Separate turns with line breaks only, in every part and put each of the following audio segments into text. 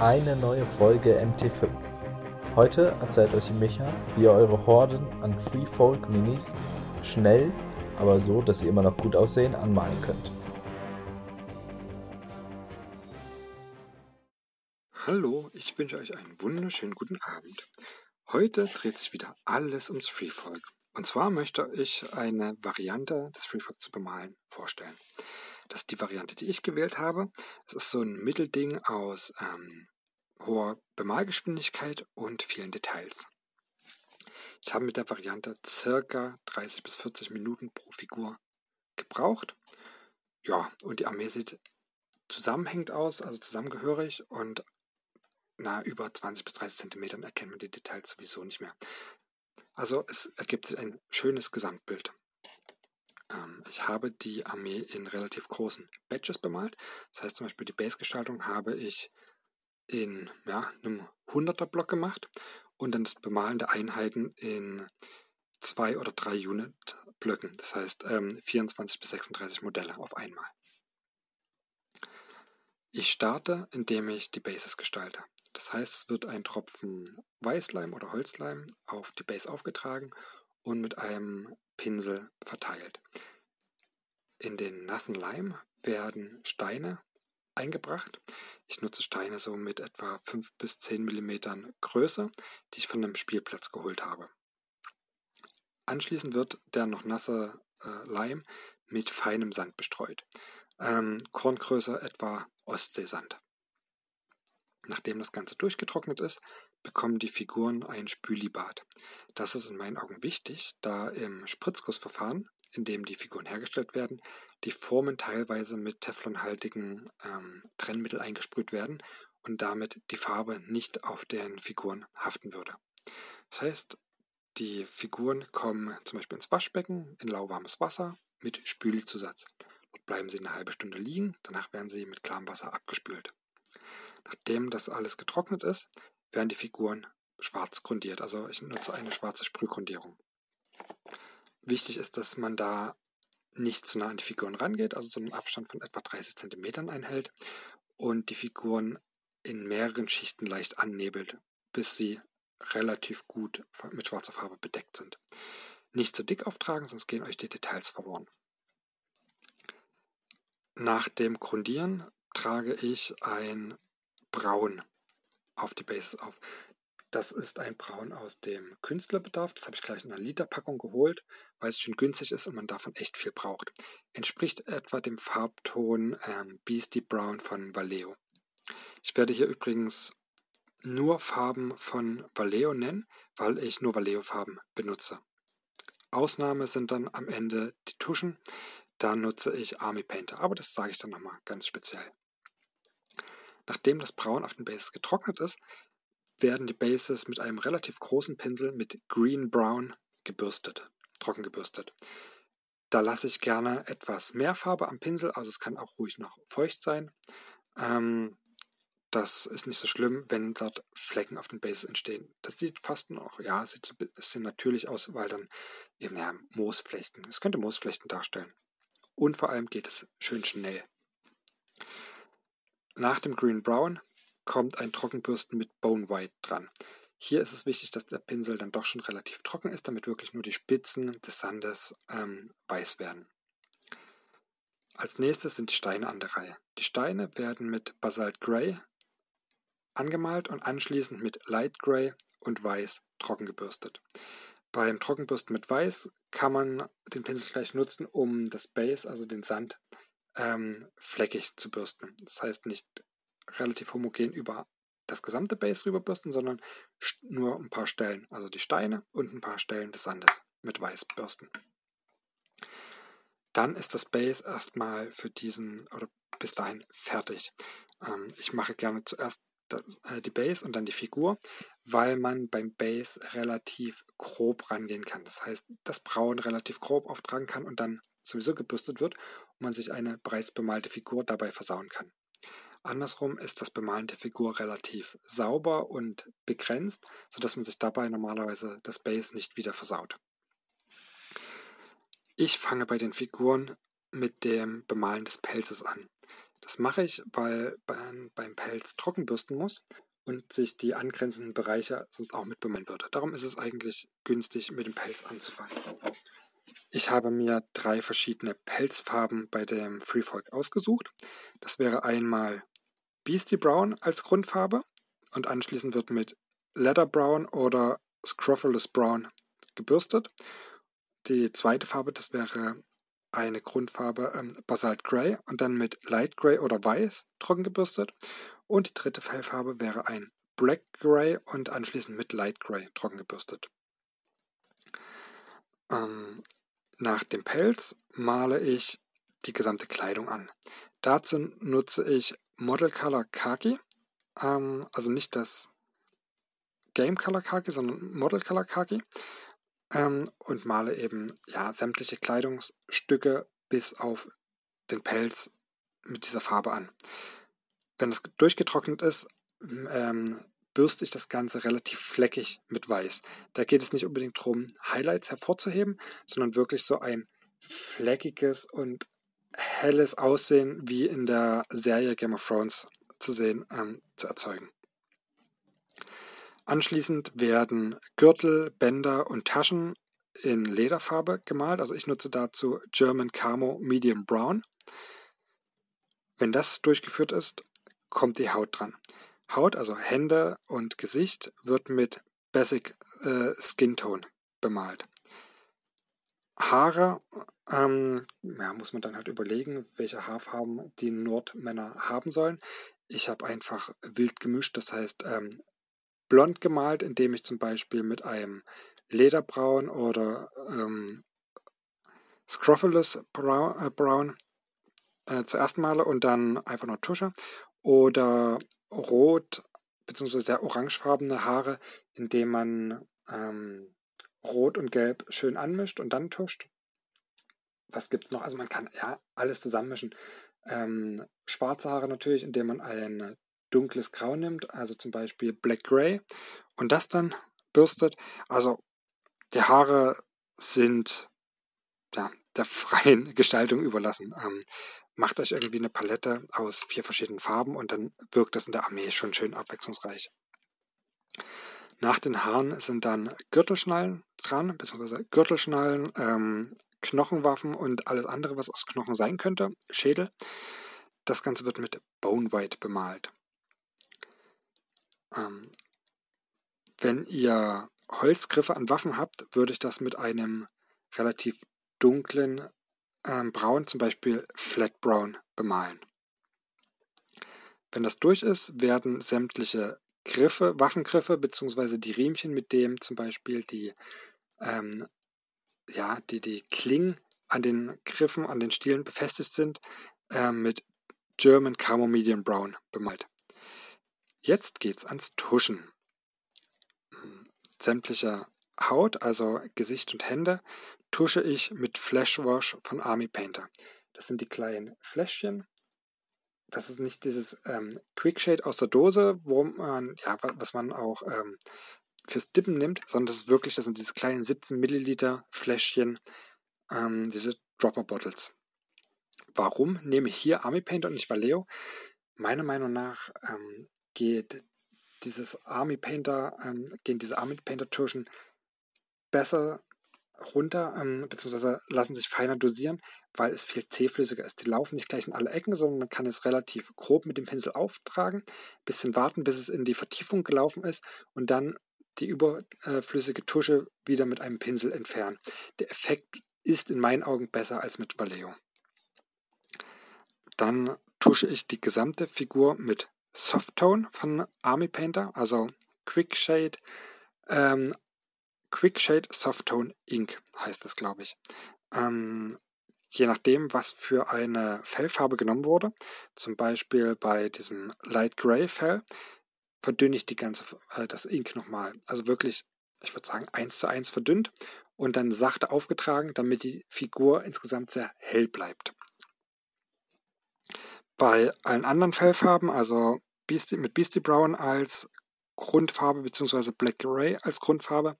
Eine neue Folge MT5. Heute erzählt euch Micha, wie ihr eure Horden an Freefolk Minis schnell, aber so, dass sie immer noch gut aussehen, anmalen könnt.
Hallo, ich wünsche euch einen wunderschönen guten Abend. Heute dreht sich wieder alles ums Freefolk. Und zwar möchte ich eine Variante des Freefolk zu bemalen vorstellen. Das ist die Variante, die ich gewählt habe. Es ist so ein Mittelding aus ähm, hoher Bemalgeschwindigkeit und vielen Details. Ich habe mit der Variante circa 30 bis 40 Minuten pro Figur gebraucht. Ja, und die Armee sieht zusammenhängend aus, also zusammengehörig und na, über 20 bis 30 Zentimetern erkennt man die Details sowieso nicht mehr. Also es ergibt sich ein schönes Gesamtbild. Habe die Armee in relativ großen Batches bemalt. Das heißt zum Beispiel die Base-Gestaltung habe ich in ja, einem 100er Block gemacht und dann das Bemalen der Einheiten in zwei oder drei Unit Blöcken. Das heißt ähm, 24 bis 36 Modelle auf einmal. Ich starte, indem ich die Bases gestalte. Das heißt, es wird ein Tropfen Weißleim oder Holzleim auf die Base aufgetragen und mit einem Pinsel verteilt. In den nassen Leim werden Steine eingebracht. Ich nutze Steine so mit etwa 5 bis 10 mm Größe, die ich von einem Spielplatz geholt habe. Anschließend wird der noch nasse äh, Leim mit feinem Sand bestreut. Ähm, Korngröße etwa Ostseesand. Nachdem das Ganze durchgetrocknet ist, bekommen die Figuren ein Spülibad. Das ist in meinen Augen wichtig, da im Spritzgussverfahren, in dem die Figuren hergestellt werden, die Formen teilweise mit teflonhaltigen ähm, Trennmittel eingesprüht werden und damit die Farbe nicht auf den Figuren haften würde. Das heißt, die Figuren kommen zum Beispiel ins Waschbecken in lauwarmes Wasser mit Spülzusatz. Dort bleiben sie eine halbe Stunde liegen, danach werden sie mit klarem Wasser abgespült. Nachdem das alles getrocknet ist, werden die Figuren schwarz grundiert. Also ich nutze eine schwarze Sprühgrundierung. Wichtig ist, dass man da nicht zu nah an die Figuren rangeht, also so einen Abstand von etwa 30 cm einhält und die Figuren in mehreren Schichten leicht annebelt, bis sie relativ gut mit schwarzer Farbe bedeckt sind. Nicht zu dick auftragen, sonst gehen euch die Details verloren. Nach dem Grundieren trage ich ein Braun auf die Bases auf. Das ist ein Braun aus dem Künstlerbedarf. Das habe ich gleich in einer Literpackung geholt, weil es schon günstig ist und man davon echt viel braucht. Entspricht etwa dem Farbton ähm, Beastie Brown von Vallejo. Ich werde hier übrigens nur Farben von Vallejo nennen, weil ich nur Vallejo-Farben benutze. Ausnahme sind dann am Ende die Tuschen. Da nutze ich Army Painter, aber das sage ich dann nochmal ganz speziell. Nachdem das Braun auf den Bases getrocknet ist, werden die Bases mit einem relativ großen Pinsel mit Green Brown gebürstet, trocken gebürstet. Da lasse ich gerne etwas mehr Farbe am Pinsel, also es kann auch ruhig noch feucht sein. Ähm, das ist nicht so schlimm, wenn dort Flecken auf den Bases entstehen. Das sieht fast noch, ja, sieht so ein bisschen natürlich aus, weil dann eben ja, Moosflechten, es könnte Moosflechten darstellen. Und vor allem geht es schön schnell. Nach dem Green Brown kommt ein Trockenbürsten mit Bone White dran. Hier ist es wichtig, dass der Pinsel dann doch schon relativ trocken ist, damit wirklich nur die Spitzen des Sandes ähm, weiß werden. Als nächstes sind die Steine an der Reihe. Die Steine werden mit Basalt Grey angemalt und anschließend mit Light Grey und Weiß trocken gebürstet. Beim Trockenbürsten mit Weiß kann man den Pinsel gleich nutzen, um das Base, also den Sand, ähm, fleckig zu bürsten. Das heißt nicht relativ homogen über das gesamte Base rüberbürsten, sondern nur ein paar Stellen, also die Steine und ein paar Stellen des Sandes mit Weiß bürsten. Dann ist das Base erstmal für diesen oder bis dahin fertig. Ähm, ich mache gerne zuerst das, äh, die Base und dann die Figur, weil man beim Base relativ grob rangehen kann. Das heißt, das Braun relativ grob auftragen kann und dann sowieso gebürstet wird und man sich eine bereits bemalte Figur dabei versauen kann. Andersrum ist das Bemalen der Figur relativ sauber und begrenzt, sodass man sich dabei normalerweise das Base nicht wieder versaut. Ich fange bei den Figuren mit dem Bemalen des Pelzes an. Das mache ich, weil beim, beim Pelz trocken bürsten muss und sich die angrenzenden Bereiche sonst auch mit bemalen würde. Darum ist es eigentlich günstig, mit dem Pelz anzufangen. Ich habe mir drei verschiedene Pelzfarben bei dem Freefolk ausgesucht. Das wäre einmal Beastie Brown als Grundfarbe und anschließend wird mit Leather Brown oder Scrofulous Brown gebürstet. Die zweite Farbe, das wäre eine Grundfarbe ähm, Basalt Grey und dann mit Light Grey oder Weiß trocken gebürstet. Und die dritte Fellfarbe wäre ein Black Grey und anschließend mit Light Grey trocken gebürstet. Ähm, nach dem Pelz male ich die gesamte Kleidung an. Dazu nutze ich Model Color Khaki, ähm, also nicht das Game Color Khaki, sondern Model Color Khaki ähm, und male eben ja sämtliche Kleidungsstücke bis auf den Pelz mit dieser Farbe an. Wenn es durchgetrocknet ist, ähm, bürste ich das Ganze relativ fleckig mit Weiß. Da geht es nicht unbedingt darum, Highlights hervorzuheben, sondern wirklich so ein fleckiges und helles Aussehen wie in der Serie Game of Thrones zu sehen, ähm, zu erzeugen. Anschließend werden Gürtel, Bänder und Taschen in Lederfarbe gemalt. Also ich nutze dazu German Camo Medium Brown. Wenn das durchgeführt ist, kommt die Haut dran. Haut, also Hände und Gesicht, wird mit Basic äh, Skin Tone bemalt. Haare ähm, ja, muss man dann halt überlegen, welche Haarfarben die Nordmänner haben sollen. Ich habe einfach wild gemischt, das heißt ähm, blond gemalt, indem ich zum Beispiel mit einem Lederbraun oder ähm, Scrofulous Brown, äh, Brown äh, zuerst male und dann einfach nur Tusche. Oder rot bzw. sehr orangefarbene Haare, indem man ähm, rot und gelb schön anmischt und dann tuscht. Was gibt es noch? Also man kann ja alles zusammenmischen. Ähm, schwarze Haare natürlich, indem man ein dunkles Grau nimmt, also zum Beispiel Black Gray und das dann bürstet. Also die Haare sind ja, der freien Gestaltung überlassen. Ähm, macht euch irgendwie eine Palette aus vier verschiedenen Farben und dann wirkt das in der Armee schon schön abwechslungsreich. Nach den Haaren sind dann Gürtelschnallen dran, beziehungsweise Gürtelschnallen, ähm, Knochenwaffen und alles andere, was aus Knochen sein könnte, Schädel. Das Ganze wird mit Bone White bemalt. Ähm, wenn ihr Holzgriffe an Waffen habt, würde ich das mit einem relativ dunklen ähm, Braun, zum Beispiel Flat Brown, bemalen. Wenn das durch ist, werden sämtliche Griffe, Waffengriffe bzw. die Riemchen, mit dem zum Beispiel die, ähm, ja, die, die Klingen an den Griffen, an den Stielen befestigt sind, äh, mit German Camo Medium Brown bemalt. Jetzt geht's ans Tuschen. Sämtliche Haut, also Gesicht und Hände, tusche ich mit Flash Wash von Army Painter. Das sind die kleinen Fläschchen. Das ist nicht dieses ähm, Quick aus der Dose, wo man, ja, was man auch ähm, fürs Dippen nimmt, sondern das ist wirklich, das sind diese kleinen 17 Milliliter Fläschchen, ähm, diese Dropper Bottles. Warum nehme ich hier Army Painter und nicht Vallejo? Meiner Meinung nach ähm, geht dieses Army Painter, ähm, gehen diese Army Painter Tuschen besser runter, ähm, beziehungsweise lassen sich feiner dosieren, weil es viel zähflüssiger ist. Die laufen nicht gleich in alle Ecken, sondern man kann es relativ grob mit dem Pinsel auftragen, bisschen warten, bis es in die Vertiefung gelaufen ist und dann die überflüssige Tusche wieder mit einem Pinsel entfernen. Der Effekt ist in meinen Augen besser als mit Vallejo. Dann tusche ich die gesamte Figur mit Softtone von Army Painter, also Quick Shade. Ähm, Quick Shade Softtone Ink heißt das, glaube ich. Ähm, je nachdem, was für eine Fellfarbe genommen wurde, zum Beispiel bei diesem Light Gray Fell, verdünne ich die ganze, äh, das Ink nochmal. Also wirklich, ich würde sagen, eins zu eins verdünnt und dann sachte aufgetragen, damit die Figur insgesamt sehr hell bleibt. Bei allen anderen Fellfarben, also Beastie, mit Beastie Brown als Grundfarbe bzw. Black Gray als Grundfarbe,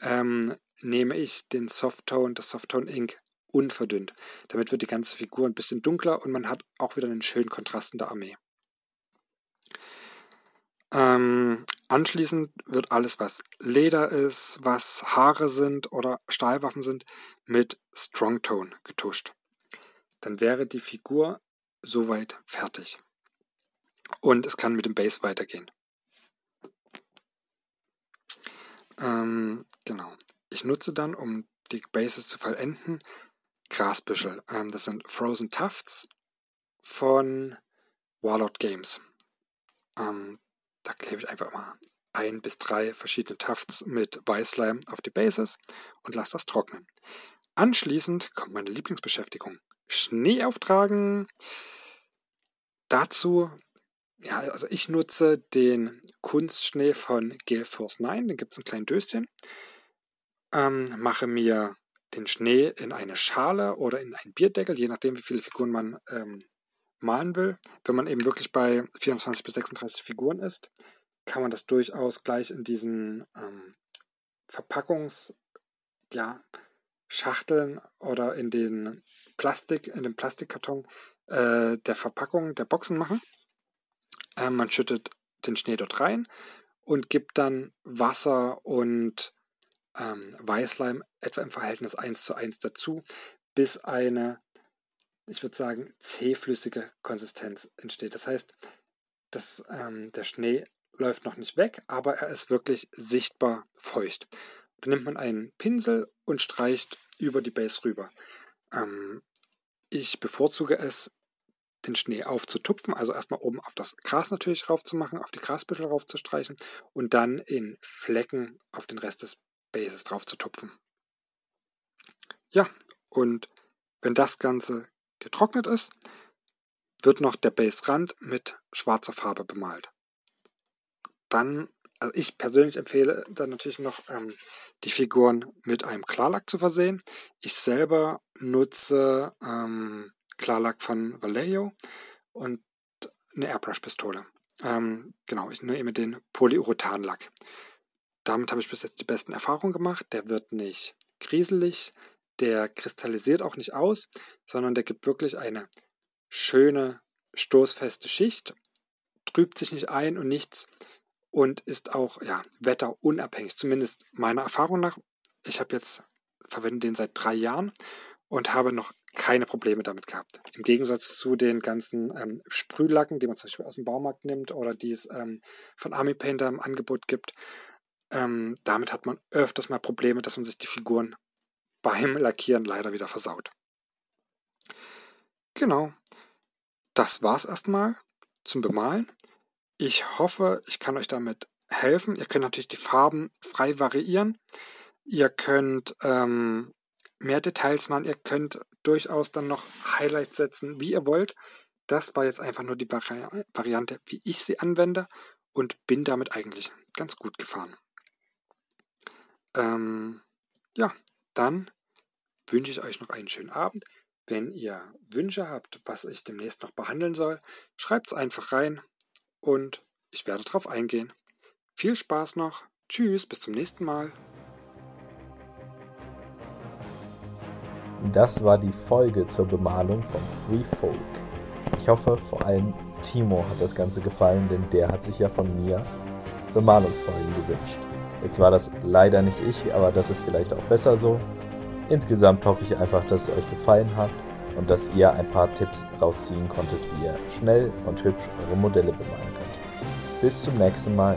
ähm, nehme ich den Softtone, das Softtone Ink unverdünnt. Damit wird die ganze Figur ein bisschen dunkler und man hat auch wieder einen schönen Kontrast in der Armee. Ähm, anschließend wird alles, was Leder ist, was Haare sind oder Stahlwaffen sind, mit Strong Tone getuscht. Dann wäre die Figur soweit fertig. Und es kann mit dem Base weitergehen. Ähm, genau. Ich nutze dann, um die Bases zu vollenden, Grasbüschel. Ähm, das sind Frozen Tufts von Warlord Games. Ähm, da klebe ich einfach mal ein bis drei verschiedene Tufts mit Weißleim auf die Bases und lasse das trocknen. Anschließend kommt meine Lieblingsbeschäftigung. Schnee auftragen. Dazu, ja, also ich nutze den Kunstschnee von Gale Force 9, den gibt es in kleinen Döschen. Ähm, mache mir den Schnee in eine Schale oder in einen Bierdeckel, je nachdem, wie viele Figuren man ähm, malen will. Wenn man eben wirklich bei 24 bis 36 Figuren ist, kann man das durchaus gleich in diesen ähm, Verpackungs, ja, oder in den Plastik, in dem Plastikkarton äh, der Verpackung der Boxen machen. Äh, man schüttet den Schnee dort rein und gibt dann Wasser und ähm, Weißleim etwa im Verhältnis 1 zu 1 dazu, bis eine ich würde sagen, zähflüssige Konsistenz entsteht. Das heißt, dass, ähm, der Schnee läuft noch nicht weg, aber er ist wirklich sichtbar feucht. Dann nimmt man einen Pinsel und streicht über die Base rüber. Ähm, ich bevorzuge es, den Schnee aufzutupfen, also erstmal oben auf das Gras natürlich raufzumachen, auf die Grasbüschel raufzustreichen und dann in Flecken auf den Rest des Bases drauf zu tupfen. Ja, und wenn das Ganze getrocknet ist, wird noch der Baserand mit schwarzer Farbe bemalt. Dann, also ich persönlich empfehle dann natürlich noch ähm, die Figuren mit einem Klarlack zu versehen. Ich selber nutze ähm, Klarlack von Vallejo und eine Airbrush-Pistole. Ähm, genau, ich nehme den Polyurethan-Lack. Damit habe ich bis jetzt die besten Erfahrungen gemacht. Der wird nicht grieselig, der kristallisiert auch nicht aus, sondern der gibt wirklich eine schöne, stoßfeste Schicht, trübt sich nicht ein und nichts und ist auch ja, wetterunabhängig, zumindest meiner Erfahrung nach. Ich habe jetzt, verwende den seit drei Jahren und habe noch keine Probleme damit gehabt. Im Gegensatz zu den ganzen ähm, Sprühlacken, die man zum Beispiel aus dem Baumarkt nimmt oder die es ähm, von Army Painter im Angebot gibt. Ähm, damit hat man öfters mal Probleme, dass man sich die Figuren beim Lackieren leider wieder versaut. Genau, das war's erstmal zum Bemalen. Ich hoffe, ich kann euch damit helfen. Ihr könnt natürlich die Farben frei variieren. Ihr könnt ähm, mehr Details machen. Ihr könnt durchaus dann noch Highlights setzen, wie ihr wollt. Das war jetzt einfach nur die Vari Variante, wie ich sie anwende und bin damit eigentlich ganz gut gefahren. Ähm, ja, dann wünsche ich euch noch einen schönen Abend. Wenn ihr Wünsche habt, was ich demnächst noch behandeln soll, schreibt es einfach rein und ich werde darauf eingehen. Viel Spaß noch. Tschüss, bis zum nächsten Mal.
Das war die Folge zur Bemalung von Free Folk. Ich hoffe, vor allem Timo hat das Ganze gefallen, denn der hat sich ja von mir Bemalungsfolgen gewünscht. Jetzt war das leider nicht ich, aber das ist vielleicht auch besser so. Insgesamt hoffe ich einfach, dass es euch gefallen hat und dass ihr ein paar Tipps rausziehen konntet, wie ihr schnell und hübsch eure Modelle bemalen könnt. Bis zum nächsten Mal.